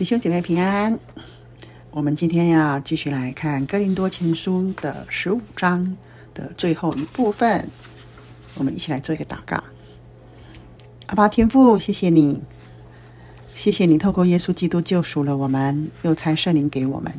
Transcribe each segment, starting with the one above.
弟兄姐妹平安。我们今天要继续来看《哥林多前书》的十五章的最后一部分。我们一起来做一个祷告。阿爸天父，谢谢你，谢谢你透过耶稣基督救赎了我们，又差圣灵给我们，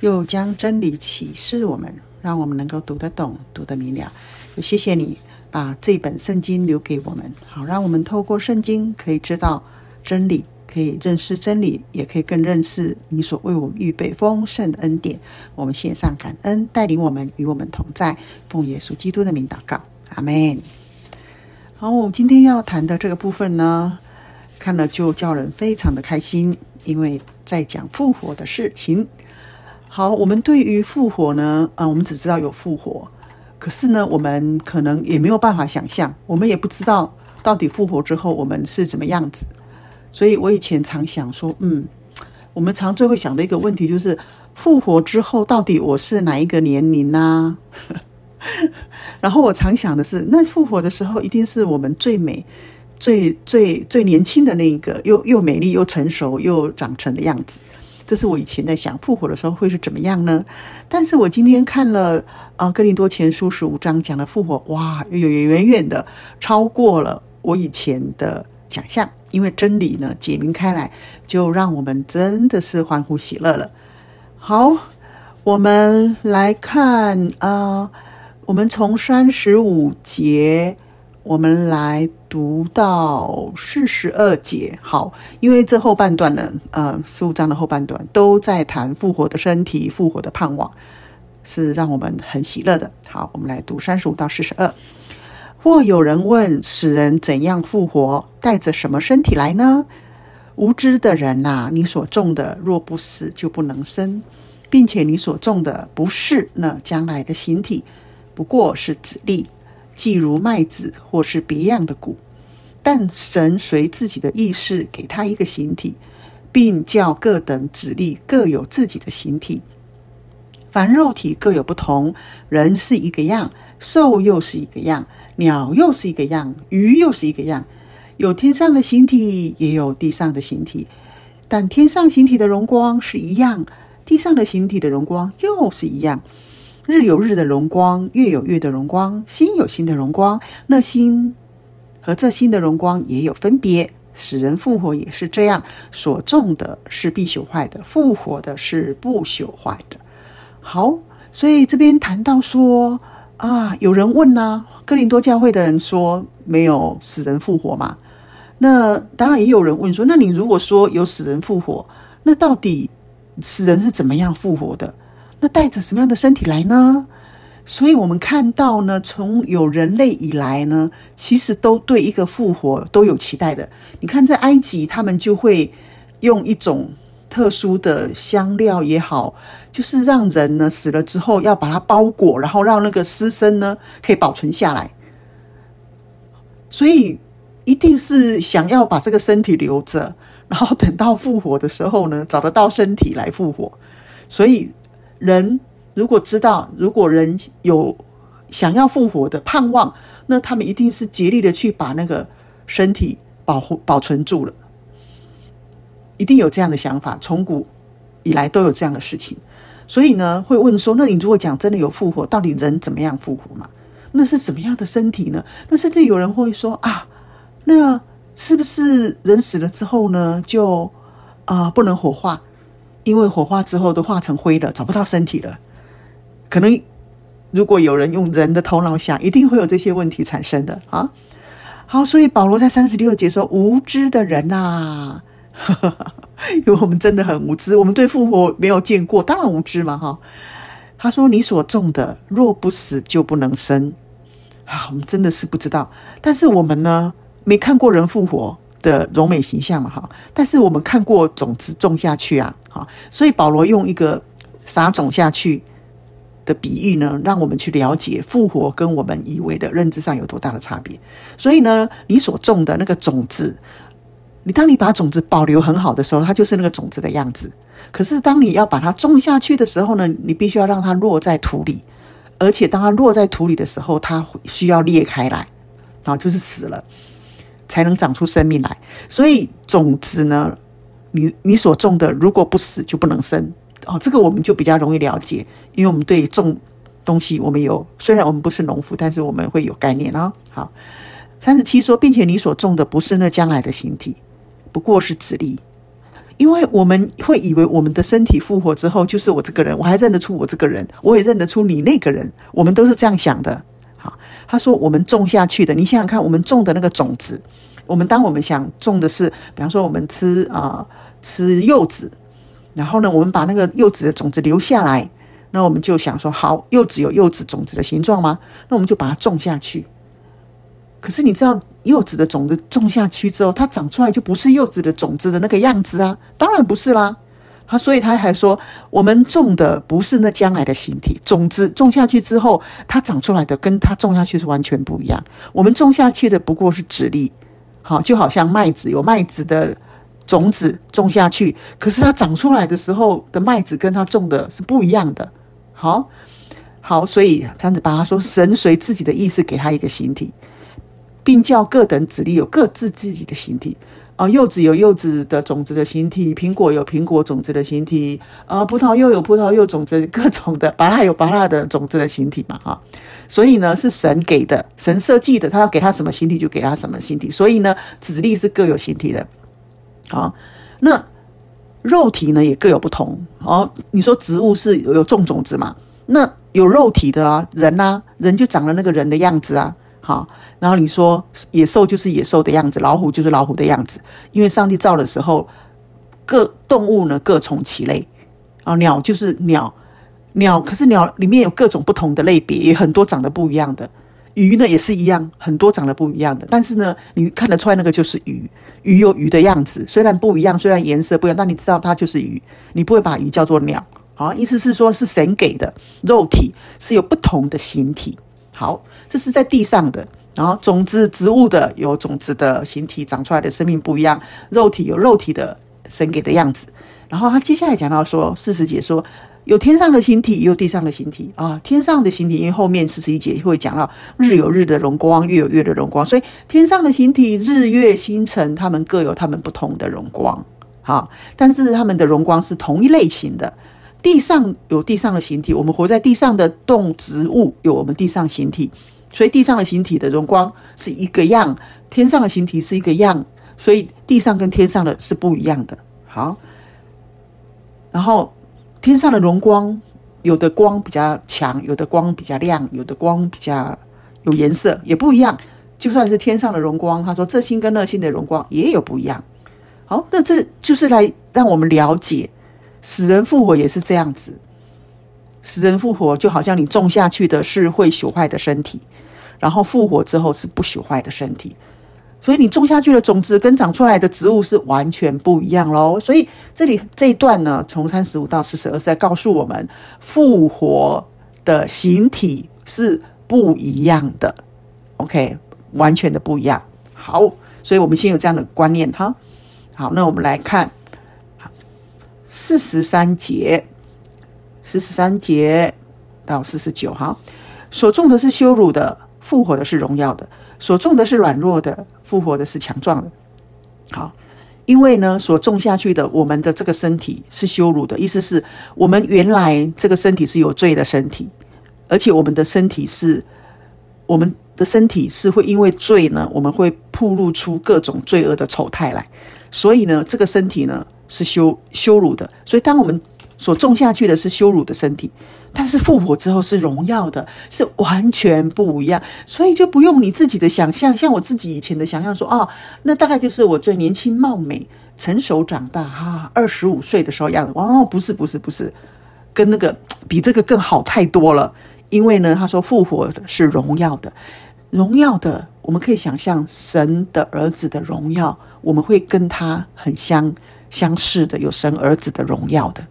又将真理启示我们，让我们能够读得懂、读得明了。谢谢你把这本圣经留给我们，好让我们透过圣经可以知道真理。可以认识真理，也可以更认识你所为我们预备丰盛的恩典。我们献上感恩，带领我们与我们同在，奉耶稣基督的名祷告，阿门。好，我们今天要谈的这个部分呢，看了就叫人非常的开心，因为在讲复活的事情。好，我们对于复活呢，啊、我们只知道有复活，可是呢，我们可能也没有办法想象，我们也不知道到底复活之后我们是怎么样子。所以我以前常想说，嗯，我们常最会想的一个问题就是，复活之后到底我是哪一个年龄呢？然后我常想的是，那复活的时候一定是我们最美、最最最年轻的那一个，又又美丽又成熟又长成的样子。这是我以前在想复活的时候会是怎么样呢？但是我今天看了啊，呃，《哥林多前书》十五章讲的复活，哇，远远远的超过了我以前的想象。因为真理呢，解明开来，就让我们真的是欢呼喜乐了。好，我们来看啊、我们从三十五节，我们来读到四十二节。好，因为这后半段呢，呃，十五章的后半段都在谈复活的身体、复活的盼望，是让我们很喜乐的。好，我们来读三十五到四十二。或有人问：死人怎样复活？带着什么身体来呢？无知的人呐、啊，你所种的若不死，就不能生，并且你所种的不是那将来的形体，不过是子粒，既如麦子或是别样的谷。但神随自己的意思给他一个形体，并叫各等子粒各有自己的形体。凡肉体各有不同，人是一个样，兽又是一个样。鸟又是一个样，鱼又是一个样，有天上的形体，也有地上的形体。但天上形体的荣光是一样，地上的形体的荣光又是一样。日有日的荣光，月有月的荣光，星有星的荣光。那星和这星的荣光也有分别。使人复活也是这样，所种的是必朽坏的，复活的是不朽坏的。好，所以这边谈到说。啊，有人问呢，哥林多教会的人说没有死人复活嘛？那当然也有人问说，那你如果说有死人复活，那到底死人是怎么样复活的？那带着什么样的身体来呢？所以我们看到呢，从有人类以来呢，其实都对一个复活都有期待的。你看，在埃及，他们就会用一种。特殊的香料也好，就是让人呢死了之后要把它包裹，然后让那个尸身呢可以保存下来。所以一定是想要把这个身体留着，然后等到复活的时候呢，找得到身体来复活。所以人如果知道，如果人有想要复活的盼望，那他们一定是竭力的去把那个身体保护保存住了。一定有这样的想法，从古以来都有这样的事情，所以呢，会问说：那你如果讲真的有复活，到底人怎么样复活嘛？那是什么样的身体呢？那甚至有人会说啊，那是不是人死了之后呢，就啊、不能火化，因为火化之后都化成灰了，找不到身体了。可能如果有人用人的头脑想，一定会有这些问题产生的啊。好，所以保罗在三十六节说：无知的人呐、啊。因为我们真的很无知，我们对复活没有见过，当然无知嘛，哈。他说：“你所种的若不死，就不能生。”啊，我们真的是不知道。但是我们呢，没看过人复活的荣美形象嘛，哈。但是我们看过种子种下去啊，哈。所以保罗用一个撒种下去的比喻呢，让我们去了解复活跟我们以为的认知上有多大的差别。所以呢，你所种的那个种子。你当你把种子保留很好的时候，它就是那个种子的样子。可是当你要把它种下去的时候呢，你必须要让它落在土里，而且当它落在土里的时候，它需要裂开来，啊，就是死了，才能长出生命来。所以种子呢，你你所种的如果不死就不能生哦，这个我们就比较容易了解，因为我们对种东西我们有，虽然我们不是农夫，但是我们会有概念啊、哦。好，三十七说，并且你所种的不是那将来的形体，不过是子力。因为我们会以为我们的身体复活之后就是我这个人，我还认得出我这个人，我也认得出你那个人，我们都是这样想的。好，他说我们种下去的，你想想看，我们种的那个种子，我们当我们想种的是，比方说我们吃啊、吃柚子，然后呢，我们把那个柚子的种子留下来，那我们就想说，好，柚子有柚子种子的形状吗？那我们就把它种下去。可是你知道，柚子的种子种下去之后，它长出来就不是柚子的种子的那个样子啊，当然不是啦。他所以他还说，我们种的不是那将来的形体，种子种下去之后，它长出来的跟它种下去是完全不一样。我们种下去的不过是籽粒，好，就好像麦子有麦子的种子种下去，可是它长出来的时候的麦子跟它种的是不一样的。好，好，所以他把他说，神随自己的意思给他一个形体。并叫各等子粒有各自自己的形体啊，柚子有柚子的种子的形体，苹果有苹果种子的形体啊，葡萄柚有葡萄柚种子各种的，芭拉有芭拉的种子的形体嘛哈，所以呢是神给的，神设计的，他要给他什么形体就给他什么形体，所以呢子粒是各有形体的，啊，那肉体呢也各有不同哦。你说植物是有种种子嘛？那有肉体的啊，人啊，人就长了那个人的样子啊。好，然后你说野兽就是野兽的样子，老虎就是老虎的样子，因为上帝造的时候，各动物呢各从其类，啊，鸟就是鸟，鸟可是鸟里面有各种不同的类别，也很多长得不一样的，鱼呢也是一样，很多长得不一样的，但是呢，你看得出来那个就是鱼，鱼有鱼的样子，虽然不一样，虽然颜色不一样，但你知道它就是鱼，你不会把鱼叫做鸟，好，意思是说是神给的肉体是有不同的形体。好，这是在地上的，然后种子植物的有种子的形体长出来的生命不一样，肉体有肉体的神给的样子。然后他接下来讲到说，四十节说有天上的形体，也有地上的形体啊。天上的形体，因为后面四十一节会讲到日有日的荣光，月有月的荣光，所以天上的形体，日月星辰，他们各有他们不同的荣光。好，但是他们的荣光是同一类型的。地上有地上的形体，我们活在地上的动植物有我们地上形体，所以地上的形体的荣光是一个样，天上的形体是一个样，所以地上跟天上的是不一样的。好，然后天上的荣光，有的光比较强，有的光比较亮，有的光比较有颜色，也不一样。就算是天上的荣光，他说这星跟那星的荣光也有不一样。好，那这就是来让我们了解。死人复活也是这样子，死人复活就好像你种下去的是会朽坏的身体，然后复活之后是不朽坏的身体，所以你种下去的种子跟长出来的植物是完全不一样喽。所以这里这一段呢，从三十五到四十二是在告诉我们，复活的形体是不一样的，OK，完全的不一样。好，所以我们先有这样的观念哈。好，那我们来看。四十三节，四十三节到四十九哈，所种的是羞辱的，复活的是荣耀的；所种的是软弱的，复活的是强壮的。好，因为呢，所种下去的，我们的这个身体是羞辱的，意思是我们原来这个身体是有罪的身体，而且我们的身体是，我们的身体是会因为罪呢，我们会暴露出各种罪恶的丑态来，所以呢，这个身体呢。是羞羞辱的，所以当我们所种下去的是羞辱的身体，但是复活之后是荣耀的，是完全不一样。所以就不用你自己的想象，像我自己以前的想象说，哦，那大概就是我最年轻貌美、成熟长大哈，二十五岁的时候样子。哦，不是不是不是，跟那个比这个更好太多了。因为呢，他说复活的是荣耀的，荣耀的，我们可以想象神的儿子的荣耀，我们会跟他很相。相似的，有神儿子的荣耀的，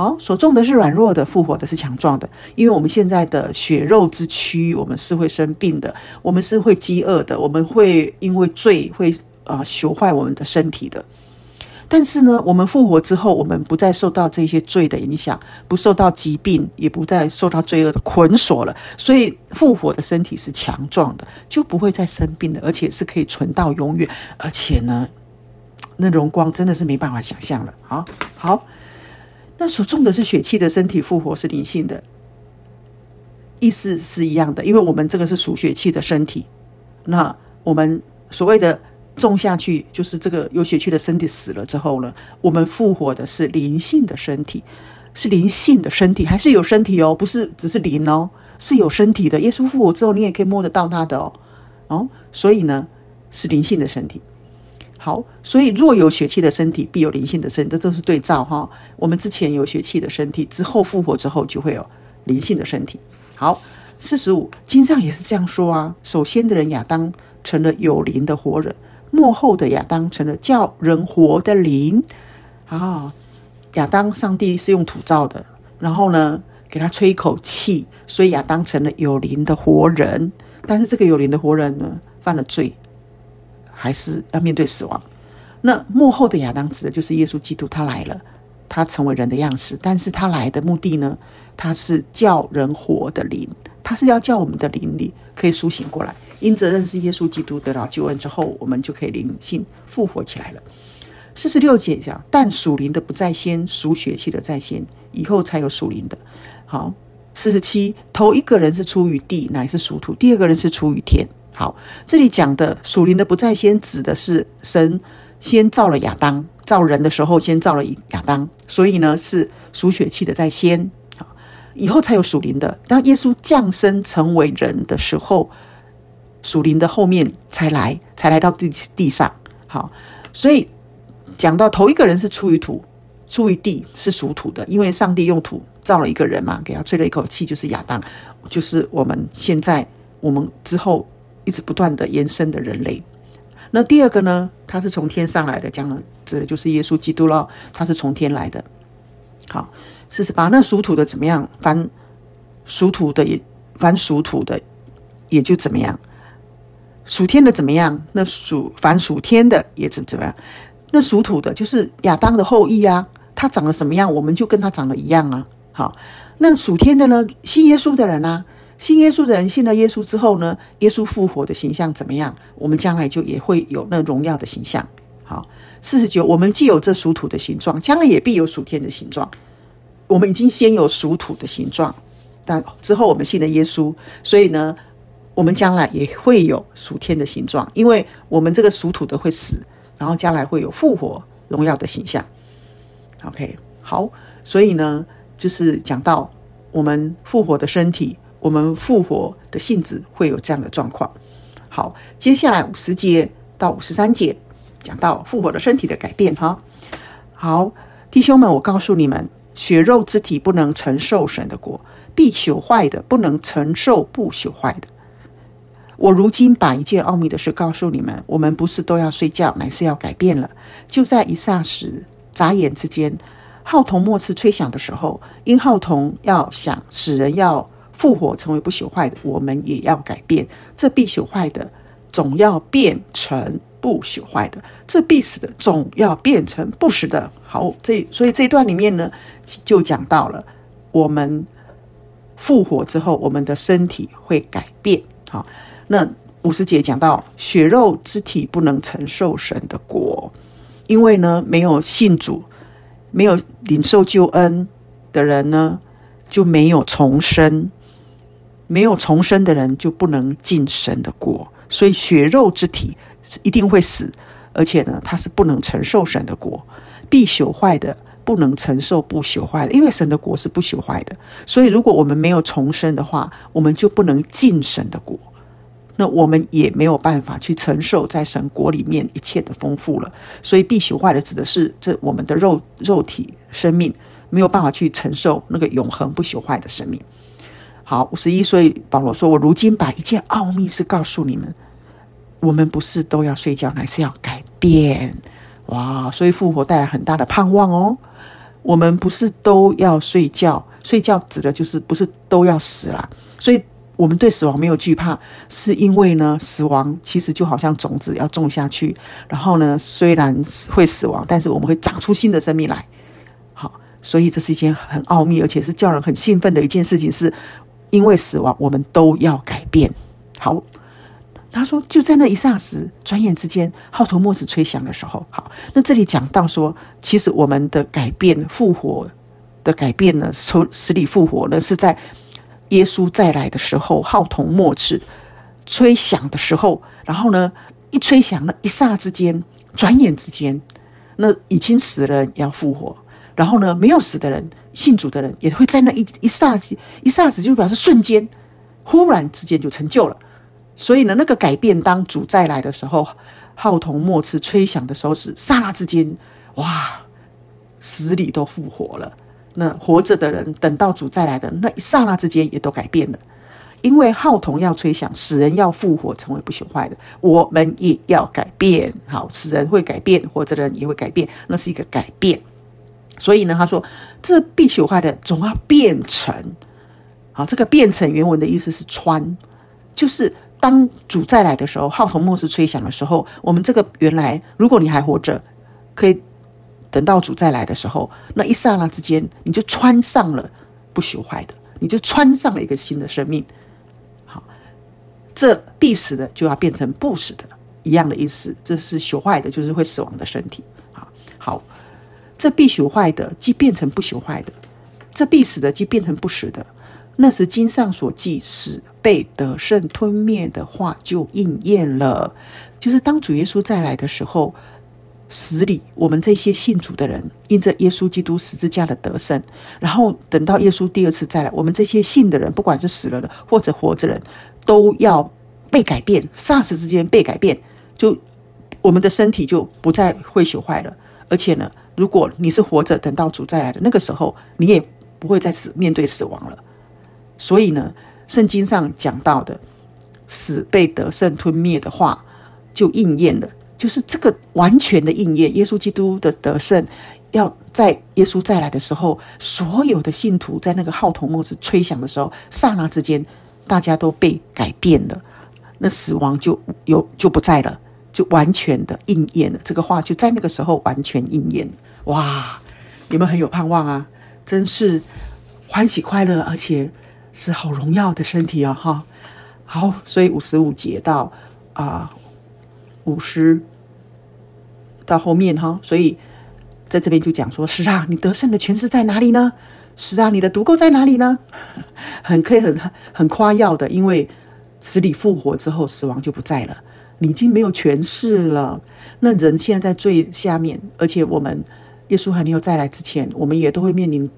好，所种的是软弱的，复活的是强壮的。因为我们现在的血肉之躯，我们是会生病的，我们是会饥饿的，我们会因为罪会啊、呃、朽坏我们的身体的。但是呢，我们复活之后，我们不再受到这些罪的影响，不受到疾病，也不再受到罪恶的捆锁了。所以复活的身体是强壮的，就不会再生病的，而且是可以存到永远。而且呢。那荣光真的是没办法想象了。好，好，那所种的是血气的身体复活是灵性的，意思是一样的，因为我们这个是属血气的身体，那我们所谓的种下去，就是这个有血气的身体死了之后呢，我们复活的是灵性的身体，是灵性的身体，还是有身体哦，不是只是灵哦，是有身体的。耶稣复活之后，你也可以摸得到他的哦，哦，所以呢，是灵性的身体。好，所以若有血气的身体，必有灵性的身体，这都是对照哈。我们之前有血气的身体，之后复活之后就会有灵性的身体。好，四十五，经上也是这样说啊。首先的人亚当成了有灵的活人，末后的亚当成了叫人活的灵。啊，亚当上帝是用土造的，然后呢，给他吹一口气，所以亚当成了有灵的活人。但是这个有灵的活人呢，犯了罪。还是要面对死亡。那幕后的亚当指的就是耶稣基督，他来了，他成为人的样式。但是他来的目的呢，他是叫人活的灵，他是要叫我们的灵里可以苏醒过来。因着认识耶稣基督得到救恩之后，我们就可以灵性复活起来了。四十六节讲，但属灵的不在先，属血气的在先，以后才有属灵的。好，四十七，头一个人是出于地，乃是属土；第二个人是出于天。好，这里讲的属灵的不在先，指的是神先造了亚当，造人的时候先造了亚当，所以呢是属血气的在先，好，以后才有属灵的。当耶稣降生成为人的时候，属灵的后面才来，才来到地地上。好，所以讲到头一个人是出于土，出于地是属土的，因为上帝用土造了一个人嘛，给他吹了一口气，就是亚当，就是我们现在我们之后。一直不断的延伸的人类，那第二个呢？他是从天上来的，讲的指的就是耶稣基督了。他是从天来的。好，四十八。那属土的怎么样？凡属土的也，凡属土的也就怎么样？属天的怎么样？那属凡属天的也怎怎么样？那属土的就是亚当的后裔啊，他长得什么样，我们就跟他长得一样啊。好，那属天的呢？信耶稣的人啊。信耶稣的人信了耶稣之后呢，耶稣复活的形象怎么样？我们将来就也会有那荣耀的形象。好，四十九，我们既有这属土的形状，将来也必有属天的形状。我们已经先有属土的形状，但之后我们信了耶稣，所以呢，我们将来也会有属天的形状，因为我们这个属土的会死，然后将来会有复活荣耀的形象。OK，好，所以呢，就是讲到我们复活的身体。我们复活的性质会有这样的状况。好，接下来五十节到五十三节讲到复活的身体的改变。哈，好，弟兄们，我告诉你们，血肉之体不能承受神的国，必朽坏的不能承受不朽坏的。我如今把一件奥秘的事告诉你们：我们不是都要睡觉，乃是要改变了。就在一霎时、眨眼之间，号筒末次吹响的时候，因号筒要响，使人要。复活成为不朽坏的，我们也要改变。这必朽坏的，总要变成不朽坏的；这必死的，总要变成不死的。好，这所以这一段里面呢，就讲到了我们复活之后，我们的身体会改变。好，那五十节讲到血肉之体不能承受神的国，因为呢，没有信主、没有领受救恩的人呢，就没有重生。没有重生的人就不能进神的国，所以血肉之体是一定会死，而且呢，他是不能承受神的国，必朽坏的不能承受不朽坏的，因为神的国是不朽坏的。所以，如果我们没有重生的话，我们就不能进神的国，那我们也没有办法去承受在神国里面一切的丰富了。所以，必朽坏的指的是这我们的肉肉体生命没有办法去承受那个永恒不朽坏的生命。好，五十一岁，保罗说：“我如今把一件奥秘是告诉你们，我们不是都要睡觉，乃是要改变。哇！所以复活带来很大的盼望哦。我们不是都要睡觉，睡觉指的就是不是都要死了。所以我们对死亡没有惧怕，是因为呢，死亡其实就好像种子要种下去，然后呢，虽然会死亡，但是我们会长出新的生命来。好，所以这是一件很奥秘，而且是叫人很兴奋的一件事情是。因为死亡，我们都要改变。好，他说就在那一霎时，转眼之间，号头末次吹响的时候，好，那这里讲到说，其实我们的改变、复活的改变呢，从死里复活呢，是在耶稣再来的时候，号头末次吹响的时候，然后呢，一吹响了，一霎之间，转眼之间，那已经死了要复活，然后呢，没有死的人，信主的人也会在那一一刹一刹子，就表示瞬间，忽然之间就成就了。所以呢，那个改变，当主再来的时候，号筒末次吹响的时候，是刹那之间，哇，死里都复活了。那活着的人，等到主再来的那一刹那之间，也都改变了。因为号筒要吹响，死人要复活，成为不朽坏的，我们也要改变。好，死人会改变，活着的人也会改变，那是一个改变。所以呢，他说，这必朽坏的总要变成。好，这个变成原文的意思是穿，就是。当主再来的时候，号筒末世吹响的时候，我们这个原来，如果你还活着，可以等到主再来的时候，那一刹那之间，你就穿上了不朽坏的，你就穿上了一个新的生命。好，这必死的就要变成不死的，一样的意思。这是朽坏的，就是会死亡的身体。好，好，这必朽坏的，即变成不朽坏的；这必死的，即变成不死的。那时经上所记死被得胜吞灭的话就应验了，就是当主耶稣再来的时候，死里我们这些信主的人，因着耶稣基督十字架的得胜，然后等到耶稣第二次再来，我们这些信的人，不管是死了的或者活着人，都要被改变，霎时之间被改变，就我们的身体就不再会朽坏了。而且呢，如果你是活着，等到主再来的那个时候，你也不会再死面对死亡了。所以呢，圣经上讲到的死被得胜吞灭的话，就应验了，就是这个完全的应验。耶稣基督的得胜，要在耶稣再来的时候，所有的信徒在那个号筒末子吹响的时候，刹那之间，大家都被改变了，那死亡就有就不在了，就完全的应验了。这个话就在那个时候完全应验。哇，你们很有盼望啊，真是欢喜快乐，而且。是好荣耀的身体啊，哈，好，所以五十五节到啊五十到后面哈，所以在这边就讲说：是啊，你得胜的权势在哪里呢？是啊，你的毒钩在哪里呢？很可以很很夸耀的，因为死里复活之后，死亡就不在了，你已经没有权势了。那人现在在最下面，而且我们耶稣还没有再来之前，我们也都会面临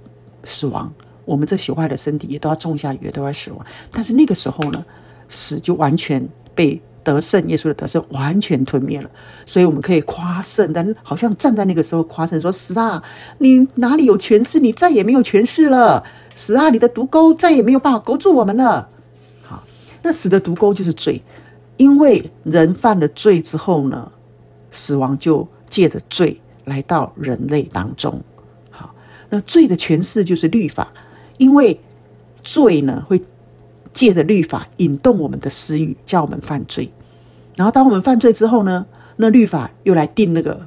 死亡。我们这朽坏的身体也都要种下，也都要死亡。但是那个时候呢，死就完全被得胜，耶稣的得胜完全吞灭了。所以我们可以夸胜，但好像站在那个时候夸胜说：“死啊，你哪里有权势？你再也没有权势了。死啊，你的毒钩再也没有办法勾住我们了。”好，那死的毒钩就是罪，因为人犯了罪之后呢，死亡就借着罪来到人类当中。好，那罪的诠释就是律法。因为罪呢，会借着律法引动我们的私欲，叫我们犯罪。然后当我们犯罪之后呢，那律法又来定那个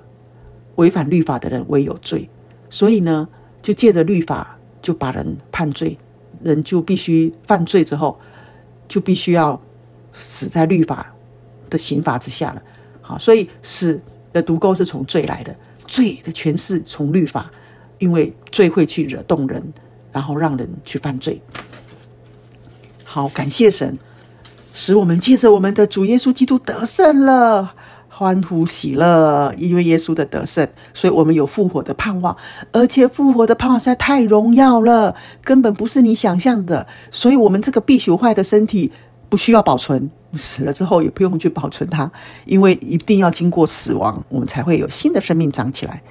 违反律法的人为有罪。所以呢，就借着律法就把人判罪，人就必须犯罪之后，就必须要死在律法的刑罚之下了。好，所以死的毒钩是从罪来的，罪的权势从律法，因为罪会去惹动人。然后让人去犯罪。好，感谢神，使我们借着我们的主耶稣基督得胜了，欢呼喜乐，因为耶稣的得胜，所以我们有复活的盼望，而且复活的盼望实在太荣耀了，根本不是你想象的。所以，我们这个必朽坏的身体不需要保存，死了之后也不用去保存它，因为一定要经过死亡，我们才会有新的生命长起来。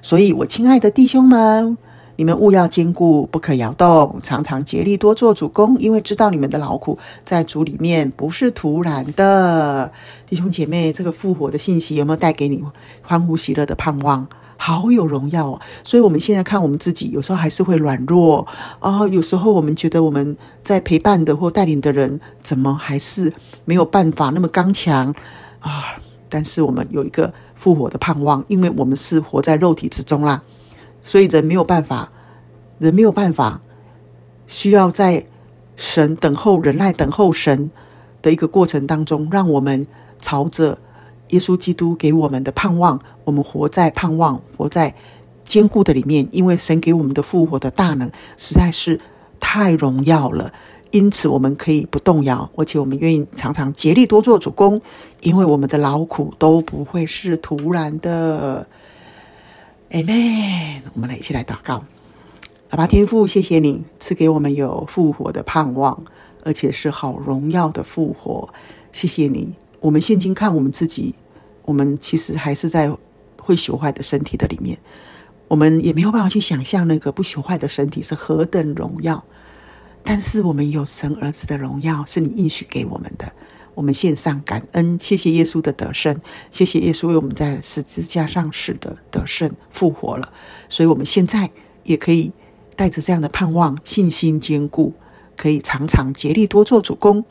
所以，我亲爱的弟兄们。你们务要坚固，不可摇动，常常竭力多做主工，因为知道你们的劳苦在主里面不是徒然的。弟兄姐妹，这个复活的信息有没有带给你欢呼喜乐的盼望？好有荣耀哦！所以我们现在看我们自己，有时候还是会软弱啊、哦。有时候我们觉得我们在陪伴的或带领的人，怎么还是没有办法那么刚强啊？但是我们有一个复活的盼望，因为我们是活在肉体之中啦。所以人没有办法，人没有办法，需要在神等候、忍耐等候神的一个过程当中，让我们朝着耶稣基督给我们的盼望，我们活在盼望，活在坚固的里面。因为神给我们的复活的大能实在是太荣耀了，因此我们可以不动摇，而且我们愿意常常竭力多做主工，因为我们的劳苦都不会是徒然的。Amen。我们来一起来祷告，阿爸天父，谢谢你赐给我们有复活的盼望。而且是好荣耀的复活，谢谢你。我们现今看我们自己，我们其实还是在会朽坏的身体的里面，我们也没有办法去想象那个不朽坏的身体是何等荣耀。但是我们有神儿子的荣耀，是你应许给我们的。我们献上感恩，谢谢耶稣的得胜，谢谢耶稣为我们在十字架上死的得胜复活了。所以，我们现在也可以带着这样的盼望，信心坚固。可以常常竭力多做主工，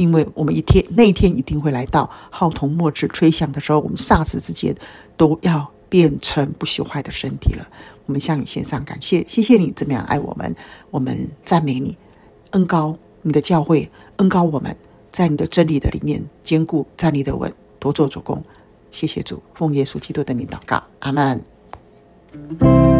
因为我们一天那一天一定会来到，号筒末次吹响的时候，我们霎时之间都要变成不朽坏的身体了。我们向你献上感谢，谢谢你这么样爱我们，我们赞美你，恩高你的教会，恩高我们在你的真理的里面坚固站立的稳，多做主工。谢谢主，奉耶稣基督的名祷告，阿门。